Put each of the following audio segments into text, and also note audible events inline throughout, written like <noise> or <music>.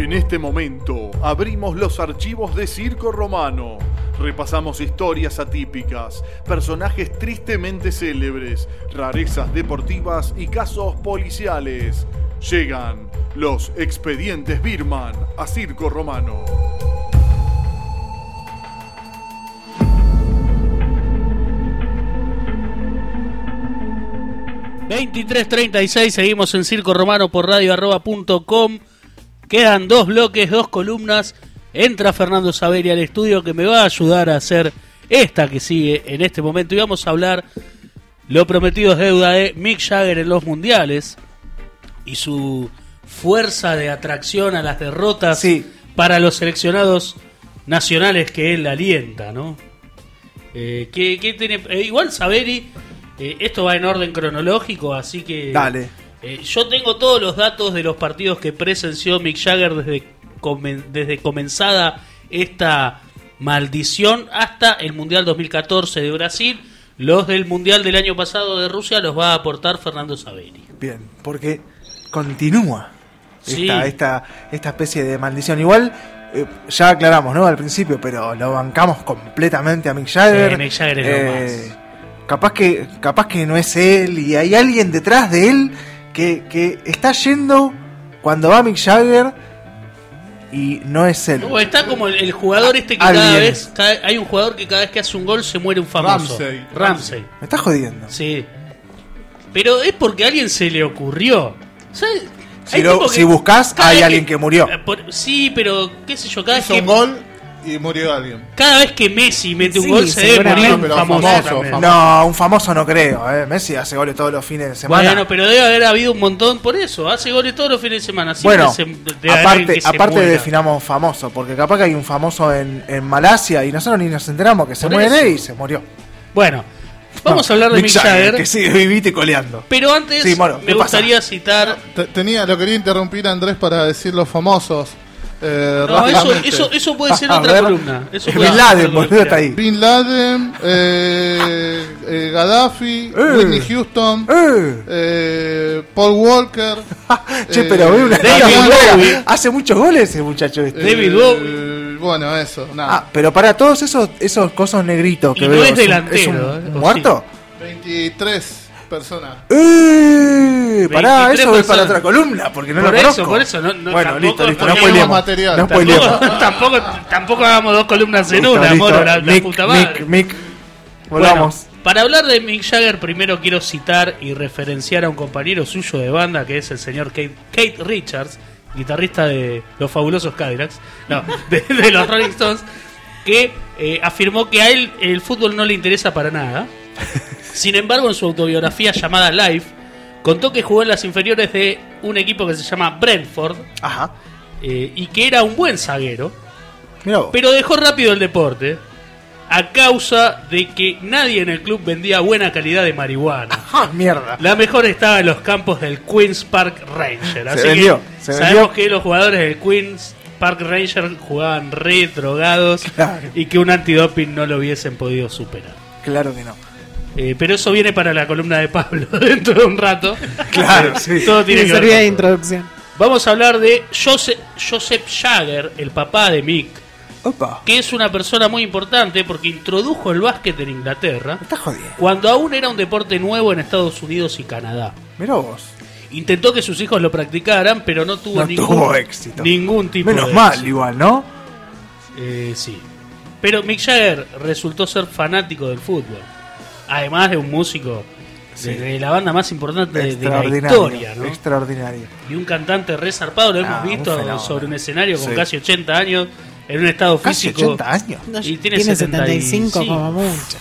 En este momento abrimos los archivos de Circo Romano. Repasamos historias atípicas, personajes tristemente célebres, rarezas deportivas y casos policiales. Llegan los expedientes Birman a Circo Romano. ...23.36, seguimos en Circo Romano por radio. Quedan dos bloques, dos columnas. Entra Fernando Saveria al estudio que me va a ayudar a hacer esta que sigue en este momento. Y vamos a hablar, lo prometido es deuda de Mick Jagger en los mundiales y su fuerza de atracción a las derrotas Sí. para los seleccionados nacionales que él alienta, ¿no? Eh, ¿qué- qué tiene? eh, igual Saveri, eh, esto va en orden cronológico, así que Dale. Eh, yo tengo todos los datos de los partidos que presenció Mick Jagger desde, comen- desde comenzada esta maldición hasta el Mundial 2014 de Brasil. Los del Mundial del año pasado de Rusia los va a aportar Fernando Saveri. Bien, porque continúa Sí. esta, esta, esta especie de maldición. Igual, eh, ya aclaramos, ¿no? Al principio, pero lo bancamos completamente a Mick Jagger. Sí, Mick Jagger es lo más. Capaz que, capaz que no es él y hay alguien detrás de él que, que está yendo cuando va Mick Jagger y no es él. No, está como el, el jugador este que Alguien. cada vez, cada- hay un jugador que cada vez que hace un gol se muere un famoso. Ramsey. Ramsey. Me estás jodiendo. Sí. Pero es porque a alguien se le ocurrió. ¿Sabes? Si, lo- buscas, hay alguien que murió. Eh, por- sí, pero qué sé yo, cada vez que un gol y murió alguien. cada vez que Messi mete un Sí, gol se debe morir un famoso. No, un famoso no creo. ¿eh? Messi hace goles todos los fines de semana. Bueno, pero debe haber habido un montón por eso. Hace goles todos los fines de semana. Siempre Bueno, se- aparte, aparte definamos famoso, porque capaz que hay un famoso en, en Malasia y nosotros ni nos enteramos que se Por muere eso. y se murió. Bueno, vamos No, a hablar de Mick Jagger. que sigue vivito y coleando. Pero antes Sí, me gustaría citar Te- Tenía, lo quería interrumpir a Andrés para decir los famosos. Eh, No, eso, eso, eso puede ser <laughs> A otra ver, columna. Eso Bin puede ser Laden, boludo, está ahí. Bin Laden, eh, eh, Gaddafi, Eh. Whitney Houston, Eh. eh, Paul Walker. <laughs> Che, eh, pero ve una David. Hace muchos goles ese muchacho este. David eh, Bowie. Bueno, eso, nada. Ah, pero para todos esos esos cosos negritos que Y no veo, es un- delantero, un ¿eh? ¿O muerto? 23 personas. ¡Eh! Pará, 23 eso es para otra columna, porque no Por lo eso, conozco. por eso, no- no, bueno, tampoco listo, listo, no spoilemos. material. No Tampoco, spoilemos. <laughs> tampoco, tampoco hagamos dos columnas en Listo, una, listo. moro, la, la Mick, puta madre. Mick, Mick, Bueno, volvamos. para hablar de Mick Jagger, primero quiero citar y referenciar a un compañero suyo de banda, que es el señor Kate, Kate Richards, guitarrista de los fabulosos Cadillacs, no, de, de los Rolling Stones, que eh, afirmó que a él el fútbol no le interesa para nada. <laughs> Sin embargo, en su autobiografía llamada Life, contó que jugó en las inferiores de un equipo que se llama Brentford Ajá. eh, y que era un buen zaguero. Pero dejó rápido el deporte a causa de que nadie en el club vendía buena calidad de marihuana. <laughs> ¡Ah, mierda! La mejor estaba en los campos del Queens Park Ranger. Así vendió, que se sabemos vendió. que los jugadores del Queens Park Ranger jugaban re drogados Claro. y que un antidoping no lo hubiesen podido superar. Claro que no. Eh, pero eso viene para la columna de Pablo <laughs> dentro de un rato. Claro, sí. Todo tiene que ver servía con de todo. introducción. Vamos a hablar de Joseph, Joseph Jagger, el papá de Mick, Opa. que es una persona muy importante porque introdujo el básquet en Inglaterra Me estás jodiendo. cuando aún era un deporte nuevo en Estados Unidos y Canadá. Mirá vos. Intentó que sus hijos lo practicaran, pero no tuvo No ningún, tuvo éxito. ningún tipo Menos de mal, éxito. igual, ¿no? Eh, sí. Pero Mick Jagger resultó ser fanático del fútbol. Además de un músico de, de la banda más importante de, de la historia, ¿no? Extraordinario. Y un cantante resarpado, lo Ah, hemos un visto sobre un escenario con Sí. casi 80 años, en un estado Casi físico. 80 años. No, Y tiene tiene 75 75 como mucho.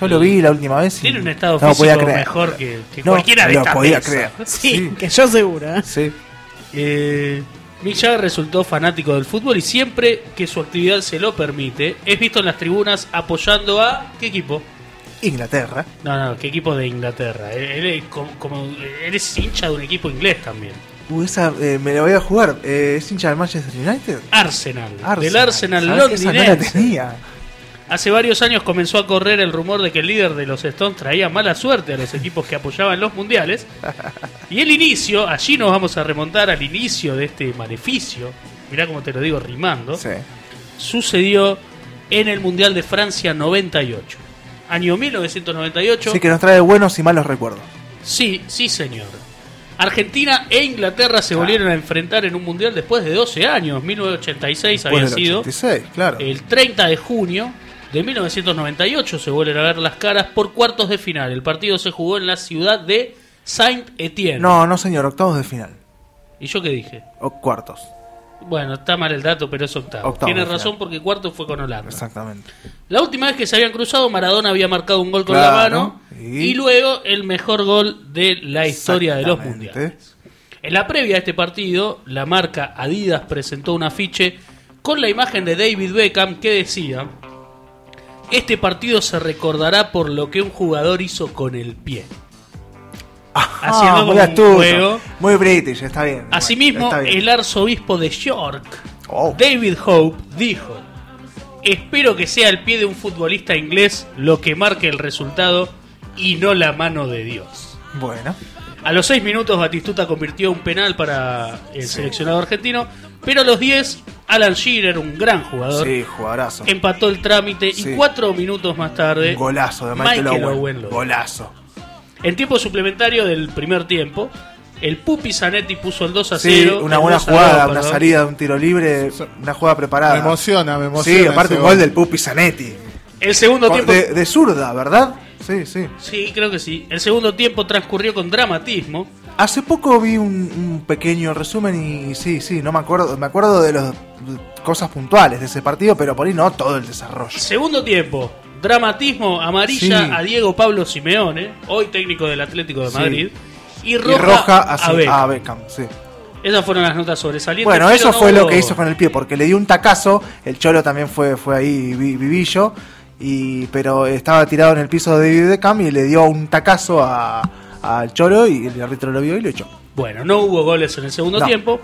Yo lo vi la última vez. y Tiene un estado no lo podía físico creer. mejor que, que No, cualquiera de lo podía creer. <laughs> Sí, que yo seguro. ¿eh? Sí. Eh, Mick Jagger resultó fanático del fútbol y siempre que su actividad se lo permite, es visto en las tribunas apoyando a... ¿Qué equipo? Inglaterra. No, no, ¿qué equipo de Inglaterra? Él, él es como, como- él es hincha de un equipo inglés también. Uh, esa eh, me la voy a jugar. Eh, ¿Es hincha del Manchester United? Arsenal, Arsenal. del Arsenal ¿Sabés que esa no la londinense. tenía? Hace varios años comenzó a correr el rumor de que el líder de los Stones traía mala suerte a los equipos que apoyaban los mundiales. <laughs> Y el inicio, allí nos vamos a remontar al inicio de este maleficio, mirá cómo te lo digo rimando, Sí. sucedió en el Mundial de Francia 98. Año 1998. Sí, que nos trae buenos y malos recuerdos. Sí, sí, señor. Argentina e Inglaterra se volvieron a enfrentar en un mundial después de 12 años. 1986 había sido. 86, claro. El 30 de junio de 1998 se vuelven a ver las caras por cuartos de final. El partido se jugó en la ciudad de Saint-Étienne. No, no, señor, octavos de final. ¿Y yo qué dije? O cuartos. Bueno, está mal el dato, pero es octavo. Tiene razón final. porque cuarto fue con Holanda. Exactamente. La última vez que se habían cruzado, Maradona había marcado un gol con Claro, la mano y- y... luego el mejor gol de la historia de los mundiales. En la previa a este partido, la marca Adidas presentó un afiche con la imagen de David Beckham que decía: Este partido se recordará por lo que un jugador hizo con el pie. Haciendo Ah, como muy un juego. Muy british, está bien. Asimismo, Está bien. el arzobispo de York, Oh. David Hope, dijo: Espero que sea el pie de un futbolista inglés lo que marque el resultado y no la mano de Dios. Bueno. A los 6 minutos Batistuta convirtió un penal para el seleccionado argentino, pero a los 10 Alan Shearer, un gran jugador, Sí, empató el trámite Sí. y 4 minutos más tarde golazo de Michael, Owen. Owen Golazo. En tiempo suplementario del primer tiempo, el Pupi Zanetti puso el 2 a Sí, 0. una el buena 2 a 2, jugada, una perdón. salida de un tiro libre, una jugada preparada. Me emociona, me emociona. Sí, aparte un gol del Pupi Zanetti. El segundo tiempo De, de zurda, ¿verdad? Sí, sí. Sí, creo que sí. El segundo tiempo transcurrió con dramatismo. Hace poco vi un, un pequeño resumen y sí, sí, no me acuerdo, me acuerdo de las cosas puntuales de ese partido, pero por ahí no todo el desarrollo. Segundo tiempo, dramatismo amarilla Sí. a Diego Pablo Simeone, hoy técnico del Atlético de. Madrid, y Y roja, roja a, Beckham. a Beckham, sí. Esas fueron las notas sobresalientes. Bueno, eso no fue lo que hizo con el pie, porque le dio un tacazo, el Cholo también fue, fue ahí vi- vivillo, y, pero estaba tirado en el piso de David Beckham y le dio un tacazo a- al Cholo y el árbitro lo vio y lo echó. Bueno, no hubo goles en el segundo No. tiempo.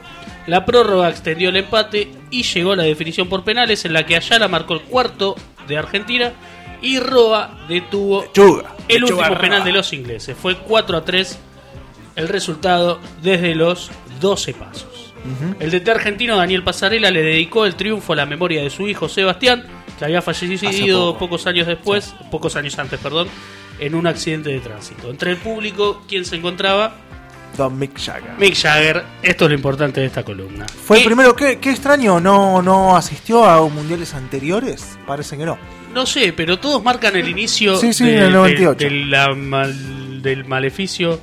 La prórroga extendió el empate y llegó la definición por penales en la que Ayala marcó el cuarto de Argentina y Roa detuvo Lechuga. el Lechuga último Roa. penal de los ingleses. Fue 4 a 3 el resultado desde los 12 pasos. El DT argentino Daniel Pasarela le dedicó el triunfo a la memoria de su hijo Sebastián, que había fallecido poco. pocos años después, pocos años antes, perdón, en un accidente de tránsito. Entre el público, ¿quién se encontraba? Don Mick Jagger. Mick Jagger, esto es lo importante de esta columna. Fue el primero, qué, qué extraño, no, no asistió a mundiales anteriores, parece que no. No sé, pero todos marcan el inicio Sí, sí, de- en el de- 98. de la mal- del maleficio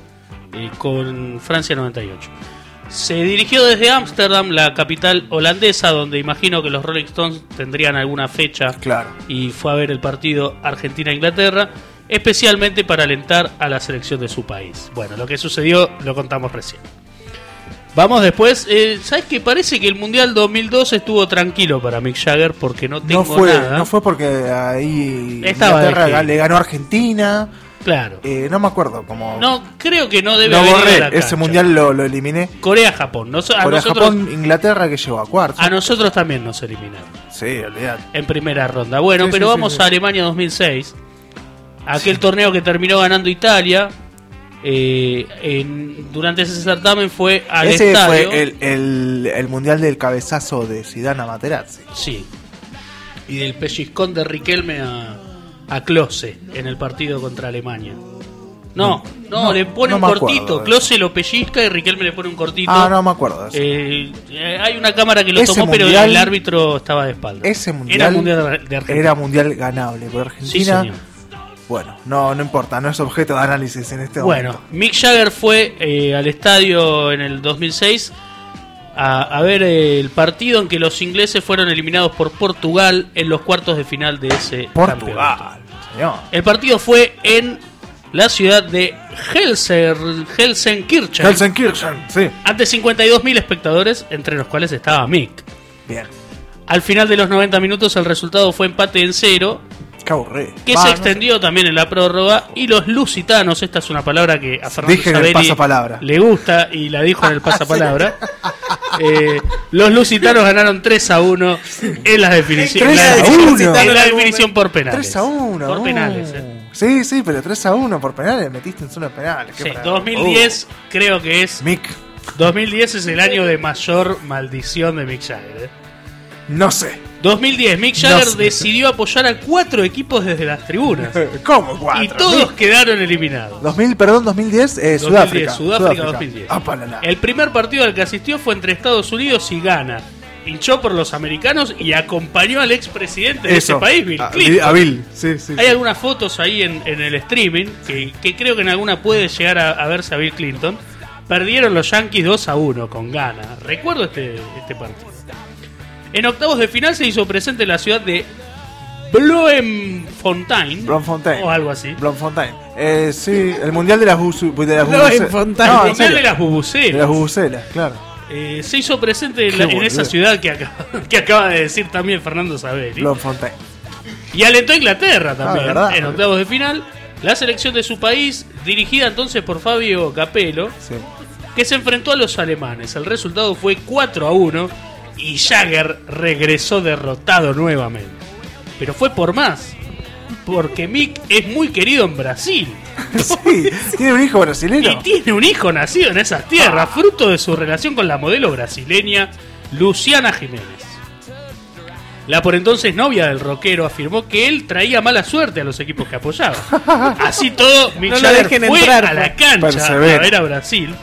eh, con Francia 98. Se dirigió desde Ámsterdam, la capital holandesa, donde imagino que los Rolling Stones tendrían alguna fecha Claro. y fue a ver el partido Argentina-Inglaterra, especialmente para alentar a la selección de su país. Bueno, lo que sucedió lo contamos recién. Vamos después, eh, ¿sabes qué? Parece que el Mundial 2002 estuvo tranquilo para Mick Jagger porque no tengo No fue, nada. no fue porque ahí Estaba Inglaterra le ganó a Argentina. Claro. eh, no me acuerdo cómo. No, creo que no debe lo haber ido a borré. la Ese mundial lo, lo eliminé. Corea-Japón. Nos- a, Corea, nosotros, Japón, Inglaterra que llegó a cuartos. a nosotros también nos eliminaron Sí, olvidate. en primera ronda. Bueno, Sí, pero sí, vamos sí. a Alemania 2006. Aquel torneo que terminó ganando Italia. eh, en- durante ese certamen fue al Ese estadio. fue el, el, el mundial del cabezazo de Zidane a Materazzi. Sí. Y del pellizcón de Riquelme a, a Klose en el partido contra Alemania. No, no, No, le pone no un acuerdo cortito. de Klose lo pellizca y Riquelme le pone un cortito. Ah, no me acuerdo eso. Eh, eh, hay una cámara que lo Ese tomó, pero el árbitro estaba de espalda. Ese mundial Era mundial de Argentina. Era mundial ganable por Sí, Argentina. señor. Bueno, no, no importa, no es objeto de análisis en este Bueno, momento. Mick Jagger fue eh, al estadio en el 2006 a, a ver eh, el partido en que los ingleses fueron eliminados por Portugal en los cuartos de final de ese. Portugal, señor. El partido fue en la ciudad de Helser, Helsenkirchen, Helsenkirchen, sí. ante 52.000 espectadores, entre los cuales estaba Mick. Bien. Al final de los 90 minutos el resultado fue empate en cero, Aburrido. que Va, se no extendió también en la prórroga y los lusitanos, esta es una palabra que a Fernando Sabelli le gusta y la dijo en el <laughs> pasapalabra. Eh, los lusitanos ganaron 3 a 1 en las definiciones. 3 a en la- 1. En la definición por penales. 3 a 1. Por uh. penales, eh. Sí, sí, pero 3 a 1 por penales. Metiste en solo penales. qué Sí, bravo. 2010 creo que es Uh, Mick. 2010 es el año de mayor maldición de Mick Jagger. ¿eh? No sé. 2010, Mick Jagger No sé. decidió apoyar a cuatro equipos desde las tribunas. <laughs> ¿Cómo cuatro? y todos quedaron eliminados. 2000, perdón, 2010, eh, 2010, Sudáfrica. Sudáfrica, 2010. Ah, para la- El primer partido al que asistió fue entre Estados Unidos y Ghana. Hinchó por los americanos y acompañó al expresidente de ese país, Bill A- Clinton. a Bill, sí, sí. Hay sí. algunas fotos ahí en, en el streaming que, que creo que en alguna puede llegar a, a verse a Bill Clinton. Perdieron los Yankees 2 a 1 con Ghana. Recuerdo este, este partido. En octavos de final se hizo presente la ciudad de Bloemfontein. Bloemfontein. O algo así. Bloemfontein. Eh, sí, el mundial de las de las Bloemfontein. No, El mundial de las De bubuceras. las bubucelas, claro. Eh, se hizo presente en, la- Qué en esa ciudad que acaba, <laughs> que acaba de decir también Fernando Saberi. Bloemfontein. Y alentó a Inglaterra también Ah, ¿verdad? en octavos de final. La selección de su país, dirigida entonces por Fabio Capello, Sí. que se enfrentó a los alemanes. El resultado fue 4 a 1 y Jagger regresó derrotado nuevamente. Pero fue por más, porque Mick es muy querido en Brasil. <laughs> Sí, tiene un hijo Y brasileño. tiene un hijo nacido en esas tierras, fruto de su relación con la modelo brasileña Luciana Jiménez. La por entonces novia del rockero afirmó que él traía mala suerte a los equipos que apoyaba. <laughs> Así todo, Mick No Jagger fue entrar, a la cancha Persevera. a ver a Brasil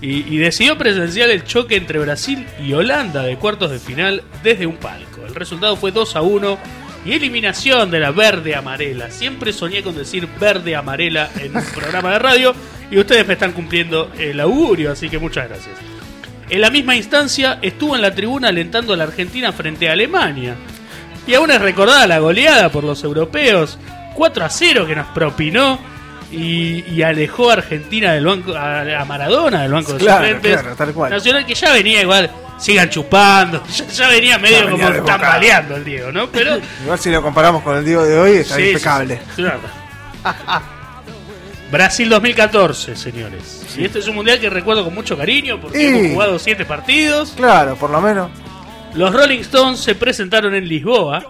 y, decidió presenciar el choque entre Brasil y Holanda de cuartos de final desde un palco. El resultado fue 2 a 1 y eliminación de la verde amarela. Siempre soñé con decir verde amarela en un programa de radio y ustedes me están cumpliendo el augurio, así que muchas gracias. En la misma instancia estuvo en la tribuna alentando a la Argentina frente a Alemania. Y aún es recordada la goleada por los europeos 4 a 0 que nos propinó y, y alejó a Argentina del banco a, a Maradona del banco de suplentes. claro, tal cual. Nacional que ya venía igual, sigan chupando, <laughs> ya, ya venía medio Ya venía como desbocado. tambaleando el Diego, ¿no? Pero <laughs> Igual si lo comparamos con el Diego de hoy, está Sí, sí, impecable. sí, verdad. Brasil 2014, señores. Y este es un mundial que recuerdo con mucho cariño porque Y- hemos jugado siete partidos. Claro, por lo menos. Los Rolling Stones se presentaron en Lisboa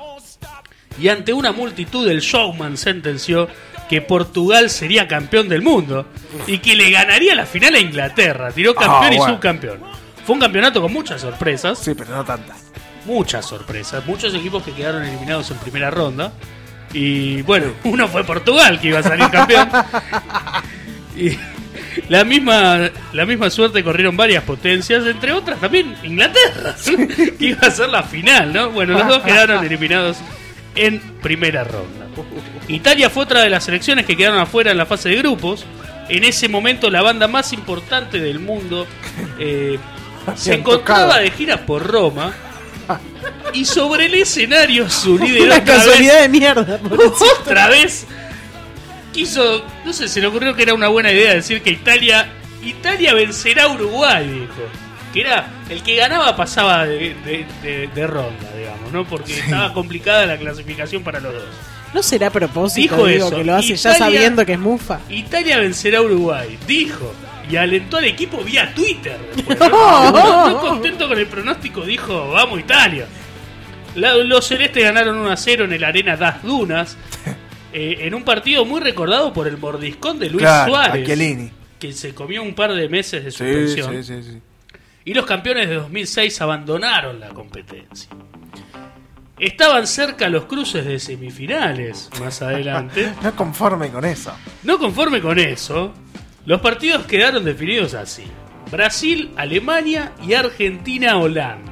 y ante una multitud el showman sentenció que Portugal sería campeón del mundo y que le ganaría la final a Inglaterra. Tiró campeón Ah, y bueno. subcampeón. Fue un campeonato con muchas sorpresas, Sí, pero no tantas. muchas sorpresas, muchos equipos que quedaron eliminados en primera ronda. Y bueno, uno fue Portugal que iba a salir campeón. <laughs> Y la misma, la misma suerte corrieron varias potencias, entre otras también Inglaterra, <laughs> que iba a ser la final, ¿no? Bueno, los dos quedaron <laughs> eliminados en primera ronda. Italia fue otra de las selecciones que quedaron afuera en la fase de grupos. En ese momento la banda más importante del mundo eh, <laughs> se encontraba de gira por Roma y sobre el escenario su <laughs> líder Una otra vez- casualidad de mierda. por <laughs> eso. otra vez quiso, no sé, se le ocurrió que era una buena idea decir que Italia Italia vencerá a Uruguay, dijo. Que era el que ganaba pasaba de, de- de- de ronda, digamos, ¿no? Porque estaba complicada la clasificación para los dos. No será a propósito, Dijo digo, eso. que lo hace ya sabiendo que es mufa. Italia vencerá a Uruguay, dijo. Y alentó al equipo vía Twitter. <laughs> después, ¿no? No, no contento con el pronóstico, dijo, vamos Italia. La- los celestes ganaron 1 a 0 en el Arena Das Dunas. <laughs> eh, en un partido muy recordado por el mordiscón de Luis claro, Suárez. a Chiellini. Que se comió un par de meses de suspensión. sí, sí, sí. Y los campeones de 2006 abandonaron la competencia. Estaban cerca los cruces de semifinales más <laughs> adelante. No conforme con eso. No conforme con eso, los partidos quedaron definidos así. Brasil, Alemania y Argentina, Holanda.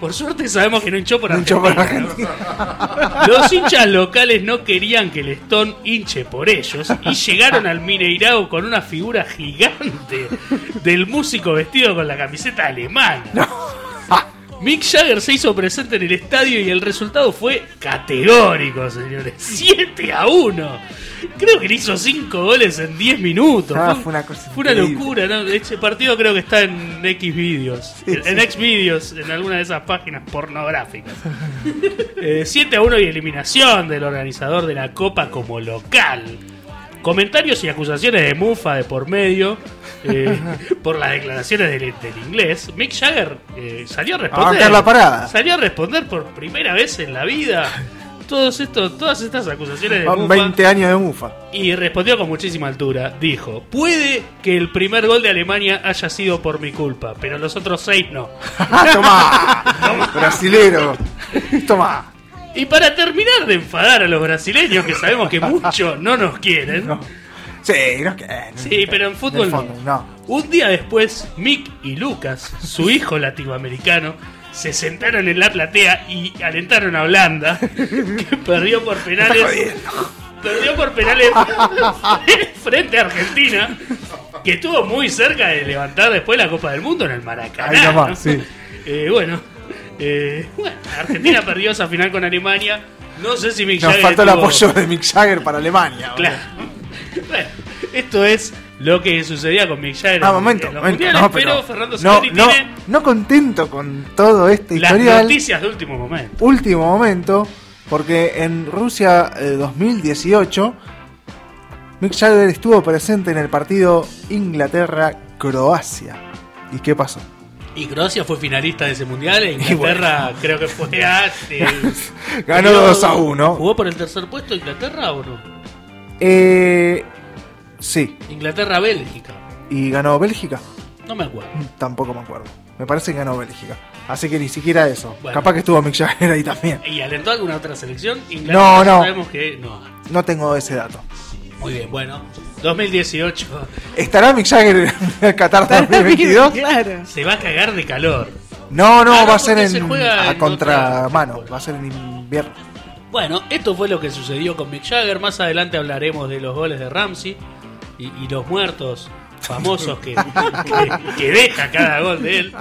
Por suerte sabemos que no hinchó por No Argentina. <laughs> Los hinchas locales no querían que el Stone hinche por ellos y llegaron al Mineirao con una figura gigante del músico vestido con la camiseta alemana. Mick Jagger se hizo presente en el estadio y el resultado fue categórico, señores. 7 a 1. Creo que le hizo 5 goles en 10 minutos. Ah, fue una cosa fue una increíble. locura, ¿no? Este partido creo que está en X videos. Sí, en sí. X videos, en alguna de esas páginas pornográficas. <laughs> Eh, 7 a 1 y eliminación del organizador de la Copa como local. Comentarios y acusaciones de Mufa de por medio eh, <laughs> por las declaraciones del, del inglés. Mick Jagger eh, salió a responder. bancar la parada. Salió a responder por primera vez en la vida. todos estos, todas estas acusaciones de Mufa 20 años de mufa. y respondió con muchísima altura. Dijo, puede que el primer gol de Alemania haya sido por mi culpa, pero los otros seis no. <laughs> <laughs> Tomá, brasilero. Tomá. Y para terminar de enfadar a los brasileños, que sabemos que muchos no nos quieren, No. Sí, no que. Sí, pero en fútbol fondo, no. un día después, Mick y Lucas, su hijo latinoamericano, se sentaron en la platea y alentaron a Holanda, que perdió por penales. Perdió por penales <laughs> frente a Argentina, que estuvo muy cerca de levantar después la Copa del Mundo en el Maracaná. Ahí nomás, ¿no? sí. Eh, bueno, eh, <laughs> bueno, Argentina <laughs> perdió esa final con Alemania. No sé si Mick Nos Jagger faltó el tuvo- apoyo de Mick Jagger para Alemania. Claro. <laughs> Bueno, esto es lo que sucedía con Mick Jagger Ah, en- momento, en los momento. mundiales, No, pero. Fernando no, tiene no contento con todo este las historial. noticias de último momento. Último momento, porque en Rusia eh, 2018, Mick Jagger estuvo presente en el partido Inglaterra-Croacia. ¿Y qué pasó? Y Croacia fue finalista de ese mundial. <laughs> e Inglaterra creo que fue eh, <laughs> Ganó perdió- 2 a 1. ¿Jugó por el tercer puesto Inglaterra o no? Eh, sí, Inglaterra-Bélgica. y ganó Bélgica. No me acuerdo. Tampoco me acuerdo. Me parece que ganó Bélgica. Así que ni siquiera eso. Bueno. Capaz que estuvo Mick Jagger ahí también. ¿Y alentó alguna otra selección? No, Inglaterra no. Sabemos que no. No tengo ese dato. Muy bien, bueno. 2018 ¿Estará Mick Jagger en el Qatar 2022? claro. se va a cagar de calor. No, no, Ah, va a ser se en, juega a en contramano. Va a ser en invierno. Bueno, esto fue lo que sucedió con Mick Jagger. Más adelante hablaremos de los goles de Ramsey y, y los muertos famosos que, que- que deja cada gol de él.